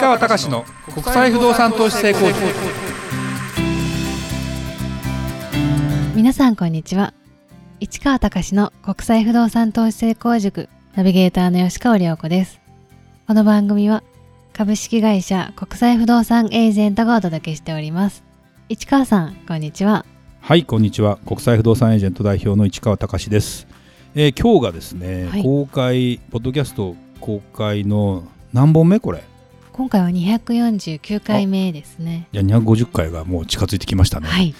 川隆の国際不動産投資成功塾。皆さんこんにちは。市川隆の国際不動産投資成功塾ナビゲーターの吉川良子です。この番組は株式会社国際不動産エージェントがお届けしております。市川さんこんにちは。はいこんにちは。国際不動産エージェント代表の市川隆です、えー今日がですね、はい。公開ポッドキャスト公開の何本目これ？今回は249回目ですね。いや250回がもう近づいてきましたね、はい。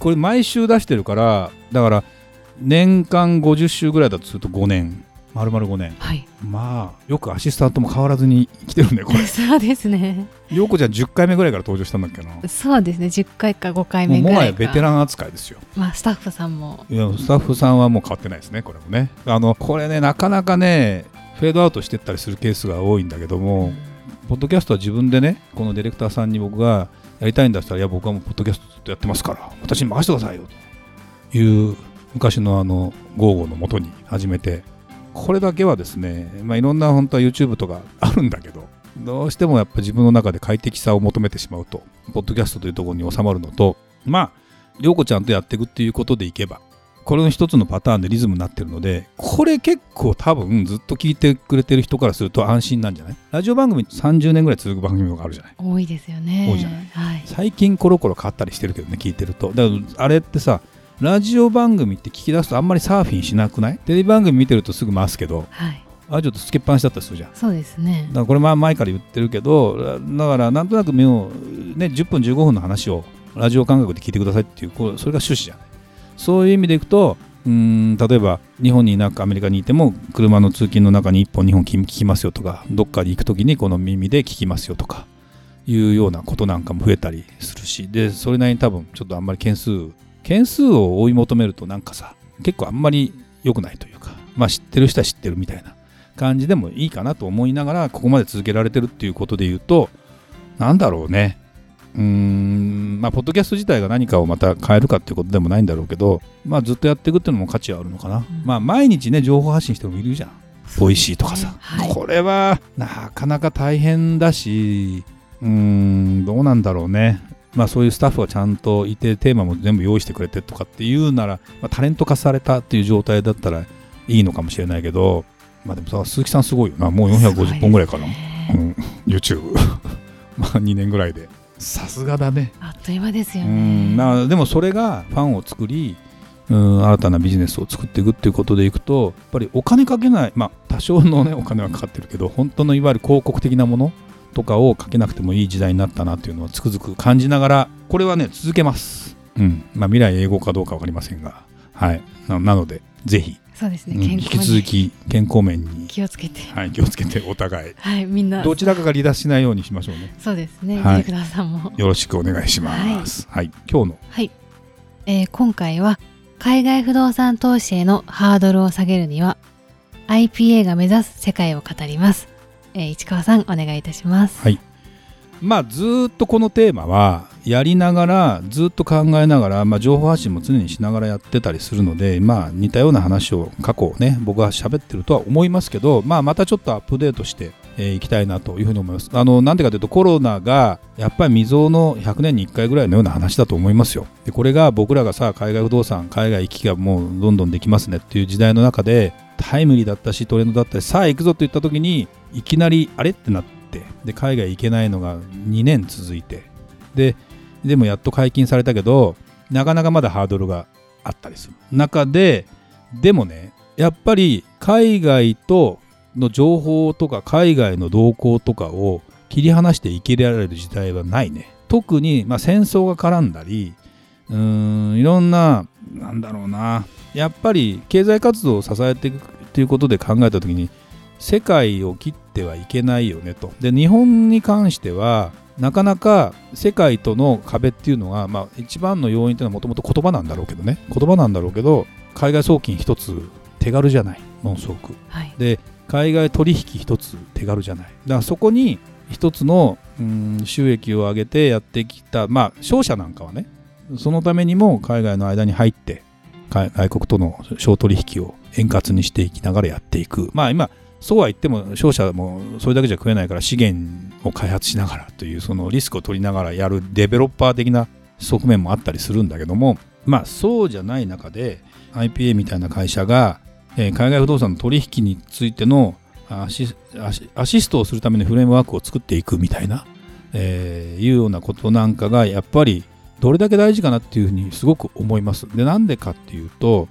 これ毎週出してるからだから年間50週ぐらいだとすると5年。丸々5年。はい。まあよくアシスタントも変わらずに来てるねこれ。そうですね。陽子ちゃん10回目ぐらいから登場したんだっけな？もそうですね。10回か5回目うもはぐらいか。やベテラン扱いですよ。まあスタッフさんも。いやスタッフさんはもう変わってないですねこれもね。あのこれねなかなかねフェードアウトしてったりするケースが多いんだけども、ポッドキャストは自分でねこのディレクターさんに僕がやりたいんだったらいや僕はもうポッドキャストずっとやってますから私に任せてくださいよという昔のあのゴーゴーのもとに始めてこれだけはですね、まあ、いろんな本当は YouTube とかあるんだけどどうしてもやっぱ自分の中で快適さを求めてしまうとポッドキャストというところに収まるのとまあ涼子ちゃんとやっていくっていうことでいけばこれの一つのパターンでリズムになってるのでこれ結構多分ずっと聞いてくれてる人からすると安心なんじゃない？ラジオ番組30年ぐらい続く番組があるじゃない？多いですよね。多いじゃない？はい。最近コロコロ変わったりしてるけどね聞いてると。だからあれってさラジオ番組って聞き出すとあんまりサーフィンしなくない？テレビ番組見てるとすぐ回すけどはい。あれちょっとつけっぱなしだったりするじゃん。そうですね。だからこれまあ前から言ってるけどだからなんとなく目をね10分15分の話をラジオ感覚で聞いてくださいっていうこうそれが趣旨じゃない？そういう意味でいくとうん例えば日本にいなくアメリカにいても車の通勤の中に1本2本聞きますよとかどっかに行く時にこの耳で聞きますよとかいうようなことなんかも増えたりするしでそれなりに多分ちょっとあんまり件数件数を追い求めるとなんかさ結構あんまり良くないというかまあ知ってる人は知ってるみたいな感じでもいいかなと思いながらここまで続けられてるっていうことで言うとなんだろうね。うーんまあポッドキャスト自体が何かをまた変えるかっていうことでもないんだろうけどまあずっとやっていくっていうのも価値はあるのかな、ん。まあ毎日ね情報発信してもいるじゃん。美味しいとかさ、はい。これはなかなか大変だしうーんどうなんだろうね。まあそういうスタッフがちゃんといてテーマも全部用意してくれてとかっていうなら、まあ、タレント化されたっていう状態だったらいいのかもしれないけどまあでもさ鈴木さんすごいよな。もう450本ぐらいかな、うん。YouTube まあ2年ぐらいでさすがだね。あっという間ですようねん。まあでもそれがファンを作りうん新たなビジネスを作っていくっていうことでいくとやっぱりお金かけないまあ多少のねお金はかかってるけど本当のいわゆる広告的なものとかをかけなくてもいい時代になったなっていうのはつくづく感じながらこれはね続けます。うん。まあ未来英語かどうか分かりませんがはい。ななのでぜひ、そうですね。うん引き続き健康面に、気をつけて。はい、気をつけてお互い。はいみんな。どちらかが離脱しないようにしましょうね。そうですね、はい。さんも。よろしくお願いします。はい、今日の。はい、えー今回は海外不動産投資へのハードルを下げるには IPA が目指す世界を語ります、えー市川さんお願いいたします。はいまあずっとこのテーマはやりながらずっと考えながら、まあ、情報発信も常にしながらやってたりするので、まあ、似たような話を過去ね僕は喋ってるとは思いますけど、まあ、またちょっとアップデートして、えーきたいなというふうに思います。あのなんでかというとコロナがやっぱり未曾有の100年に1回ぐらいのような話だと思いますよ。でこれが僕らがさ海外不動産海外行きがもうどんどんできますねっていう時代の中でタイムリーだったしトレンドだったしさあ行くぞと言った時にいきなりあれ？ってなってで海外行けないのが2年続いてででもやっと解禁されたけどなかなかまだハードルがあったりする。中ででもねやっぱり海外との情報とか海外の動向とかを切り離して生きられる時代はないね。特に、まあ、戦争が絡んだりうーんいろんななんだろうな。やっぱり経済活動を支えていくということで考えた時に世界を切ってはいけないよねと。で日本に関してはなかなか世界との壁っていうのが、まあ、一番の要因というのはもともと言葉なんだろうけどね。言葉なんだろうけど海外送金一つ手軽じゃない。ものすごく。はい。で海外取引一つ手軽じゃない。だからそこに一つのうん収益を上げてやってきたまあ商社なんかはねそのためにも海外の間に入ってか外国との商取引を円滑にしていきながらやっていく。まあ今そうは言っても商社もそれだけじゃ食えないから資源を開発しながらというそのリスクを取りながらやるデベロッパー的な側面もあったりするんだけどもまあそうじゃない中で IPA みたいな会社が、え、海外不動産の取引についてのアシアシストをするためのフレームワークを作っていくみたいな、えー、いうようなことなんかがやっぱりどれだけ大事かなっていうふうにすごく思います。でなんでかっていうと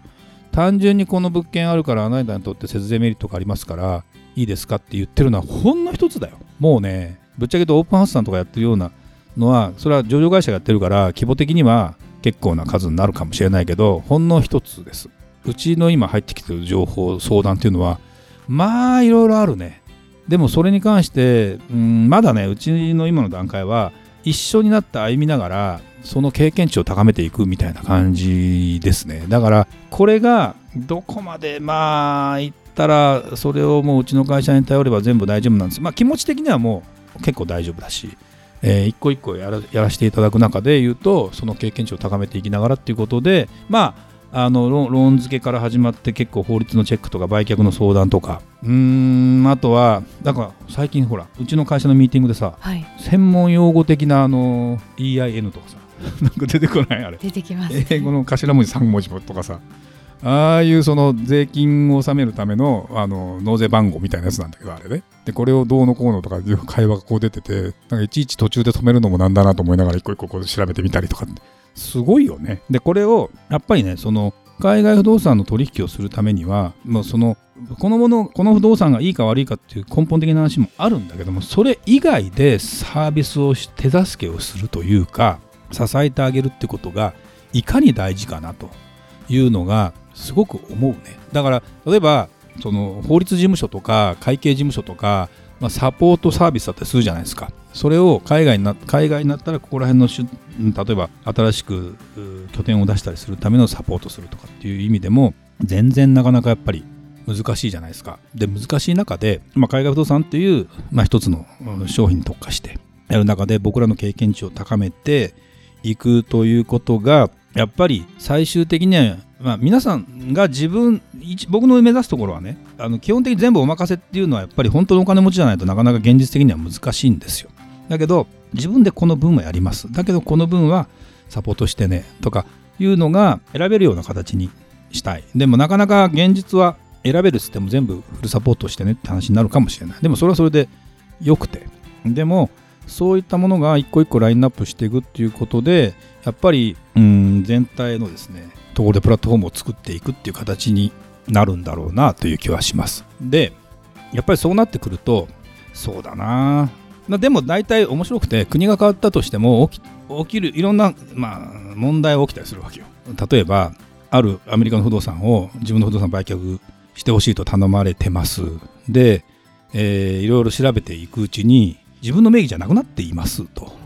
単純にこの物件あるからあなたにとって節税メリットがありますからいいですかって言ってるのはほんの一つだよ。もうねぶっちゃけとオープンハウスさんとかやってるようなのはそれは上場会社がやってるから規模的には結構な数になるかもしれないけどほんの一つです。うちの今入ってきてる情報相談っていうのはまあいろいろあるね。でもそれに関して、うん、まだねうちの今の段階は一緒になって歩みながらその経験値を高めていくみたいな感じですね。だからこれがどこまでまあいったらそれをもううちの会社に頼れば全部大丈夫なんです。まあ気持ち的にはもう結構大丈夫だし、えー、一個一個やらやらせていただく中で言うとその経験値を高めていきながらっていうことでまああのローン付けから始まって結構法律のチェックとか売却の相談とかうーんあとはだから最近ほらうちの会社のミーティングでさ、はい、専門用語的なあの EIN とかさ なんか出てこないあれ。出てきます、ね、英語の頭文字3文字とかさ。ああいうその税金を納めるためのあの納税番号みたいなやつなんだけどあれね。でこれをどうのこうのとかいう会話がこう出ててなんかいちいち途中で止めるのもなんだなと思いながら一個一個こう調べてみたりとかって。すごいよね。でこれをやっぱりねその海外不動産の取引をするためにはもうそのこのものこの不動産がいいか悪いかっていう根本的な話もあるんだけどもそれ以外でサービスを手助けをするというか支えてあげるってことがいかに大事かなというのがすごく思うね。だから例えばその法律事務所とか会計事務所とか、まあ、サポートサービスだったりするじゃないですか。それを海外にな海外になったらここら辺の例えば新しく拠点を出したりするためのサポートするとかっていう意味でも全然なかなかやっぱり難しいじゃないですか。で難しい中で、まあ、海外不動産っていう、まあ、一つの商品に特化してやる中で僕らの経験値を高めていくということがやっぱり最終的には、まあ、皆さんが自分僕の目指すところはねあの基本的に全部お任せっていうのはやっぱり本当のお金持ちじゃないとなかなか現実的には難しいんですよ。だけど自分でこの分はやります。だけどこの分はサポートしてねとかいうのが選べるような形にしたい。でもなかなか現実は選べるっつっても全部フルサポートしてねって話になるかもしれない。でもそれはそれでよくて。でもそういったものが一個一個ラインナップしていくっていうことでやっぱりうん全体のですねところでプラットフォームを作っていくっていう形になるんだろうなという気はします。でやっぱりそうなってくるとそうだな。でも大体面白くて国が変わったとしても起き起きるいろんな、まあ、問題が起きたりするわけよ。例えばあるアメリカの不動産を自分の不動産売却してほしいと頼まれてます。で、えー、いろいろ調べていくうちに自分の名義じゃなくなっていますと。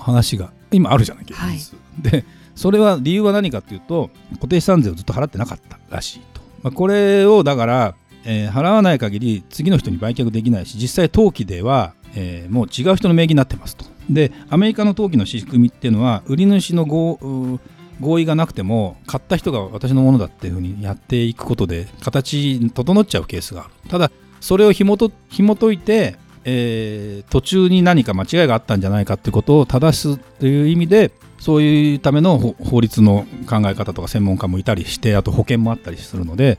話が今あるじゃない現実、はい、でそれは理由は何かっていうと固定資産税をずっと払ってなかったらしいと、まあ、これをだから、えー、払わない限り次の人に売却できないし実際登記では、えー、もう違う人の名義になってますと。でアメリカの登記の仕組みっていうのは売り主の合合意がなくても買った人が私のものだっていうふうにやっていくことで形整っちゃうケースがある。ただそれを紐と紐解いてえー、途中に何か間違いがあったんじゃないかってことを正すという意味でそういうための法律の考え方とか専門家もいたりしてあと保険もあったりするので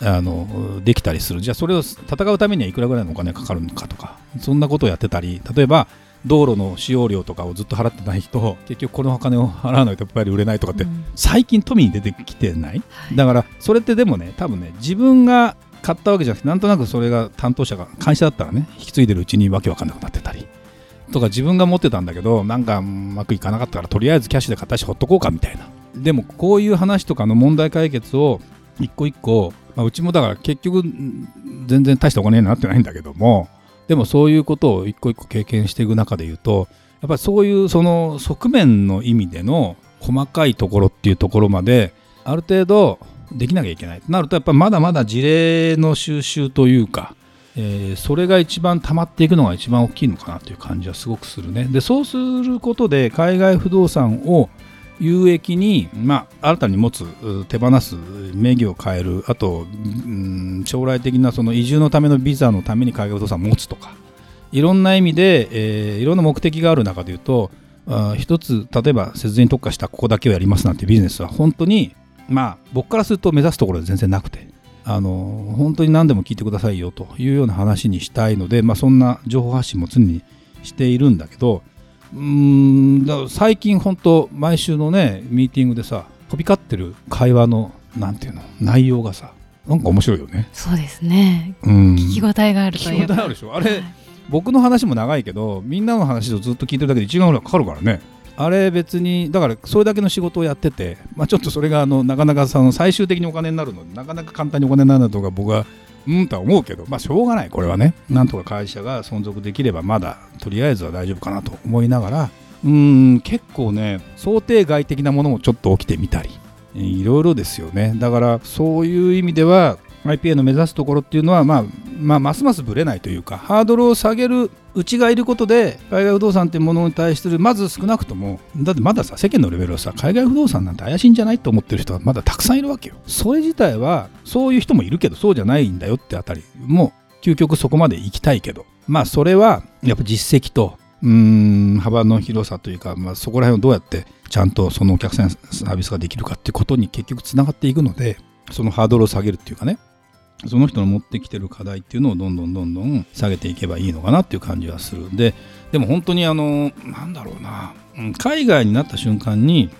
あのできたりする。じゃあそれを戦うためにはいくらぐらいのお金がかかるのかとかそんなことをやってたり例えば道路の使用料とかをずっと払ってない人結局このお金を払わないとやっぱり売れないとかって、最近富に出てきてない、だからそれってでもね多分ね自分が買ったわけじゃなくてなんとなくそれが担当者が会社だったらね引き継いでるうちにわけわかんなくなってたりとか自分が持ってたんだけどなんかうまくいかなかったからとりあえずキャッシュで買ったしほっとこうかみたいな。でもこういう話とかの問題解決を一個一個、まあ、うちもだから結局全然大したお金になってないんだけどもでもそういうことを一個一個経験していく中で言うとやっぱりそういうその側面の意味での細かいところっていうところまである程度できなきゃいけない。となるとやっぱまだまだ事例の収集というか、えー、それが一番溜まっていくのが一番大きいのかなという感じはすごくするね。でそうすることで海外不動産を有益に、まあ、新たに持つ手放す名義を変える。あと、うん、将来的なその移住のためのビザのために海外不動産を持つとか。いろんな意味で、えー、いろんな目的がある中でいうとあ一つ例えば節税に特化したここだけをやりますなんてビジネスは本当にまあ僕からすると目指すところは全然なくてあの本当に何でも聞いてくださいよというような話にしたいので、まあ、そんな情報発信も常にしているんだけどうんだ最近本当毎週のねミーティングでさ飛び交ってる会話のなんていうの内容がさなんか面白いよね。そうですね、うん、聞き応えがあるという聞き応えあるでしょ。あれ、はい、僕の話も長いけどみんなの話をずっと聞いてるだけで1時間ぐらいかかるからねあれ別にだからそれだけの仕事をやってて、まあ、ちょっとそれがあのなかなかその最終的にお金になるのでなかなか簡単にお金になるのとか僕はうんとは思うけど、まあ、しょうがない、これはね。なんとか会社が存続できれば、まだとりあえずは大丈夫かなと思いながら、うん、結構ね、想定外的なものもちょっと起きてみたり、いろいろですよね。だから、そういう意味では、IPA の目指すところっていうのは、まあ、まあ、ますますぶれないというか、ハードルを下げるうちがいることで、海外不動産っていうものに対する、まず少なくとも、だってまださ、世間のレベルはさ、海外不動産なんて怪しいんじゃないと思ってる人はまだたくさんいるわけよ。それ自体は、そういう人もいるけど、そうじゃないんだよってあたり、も、究極そこまで行きたいけど、まあ、それは、やっぱ実績と、うーん幅の広さというか、まあ、そこら辺をどうやってちゃんとそのお客さんサービスができるかってことに結局つながっていくのでそのハードルを下げるっていうかね。その人の持ってきてる課題っていうのをどんどんどんどん下げていけばいいのかなっていう感じはする。ででも本当にあのなんだろうな。海外になった瞬間に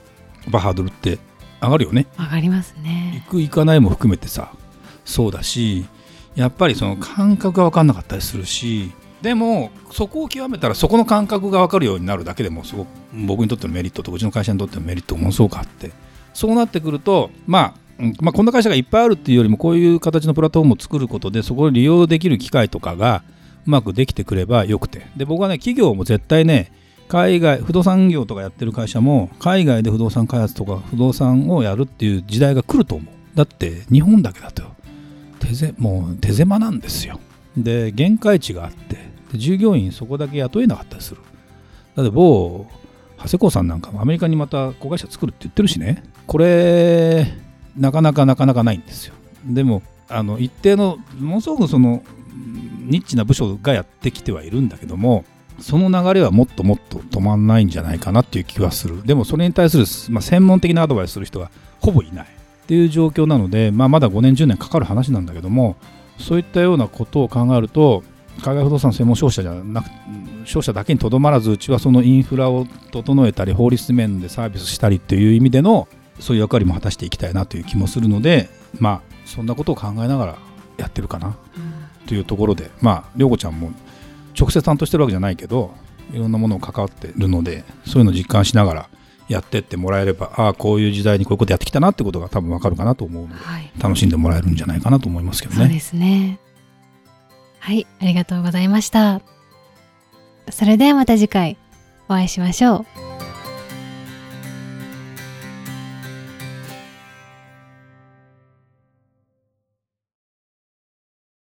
バハードルって上がるよね。上がりますね。行く行かないも含めてさ。そうだしやっぱりその感覚が分かんなかったりするしでもそこを極めたらそこの感覚が分かるようになるだけでもすごく僕にとってのメリットとうちの会社にとってのメリットものすごくあって。そうなってくるとまあまあ、こんな会社がいっぱいあるっていうよりもこういう形のプラットフォームを作ることでそこを利用できる機会とかがうまくできてくればよくて。で僕はね企業も絶対ね海外不動産業とかやってる会社も海外で不動産開発とか不動産をやるっていう時代が来ると思う。だって日本だけだと手ぜもう手狭なんですよ。で限界値があって。で従業員そこだけ雇えなかったりする。だって某長谷川さんなんかもアメリカにまた子会社作るって言ってるしね。これなかなかなかなかないんですよ。でもあの一定のものすごくそのニッチな部署がやってきてはいるんだけどもその流れはもっともっと止まんないんじゃないかなっていう気はするでもそれに対する、まあ、専門的なアドバイスする人はほぼいないっていう状況なので、まあ、まだ5年10年かかる話なんだけどもそういったようなことを考えると海外不動産専門商社じゃなく商社だけにとどまらずうちはそのインフラを整えたり法律面でサービスしたりっていう意味でのそういう役割も果たしていきたいなという気もするのでまあそんなことを考えながらやってるかな、というところでまあ涼子ちゃんも直接担当してるわけじゃないけどいろんなものを関わってるのでそういうのを実感しながらやってってもらえればああこういう時代にこういうことやってきたなってことが多分わかるかなと思うので、はい、楽しんでもらえるんじゃないかなと思いますけどね。そうですねはいありがとうございましたそれではまた次回お会いしましょう。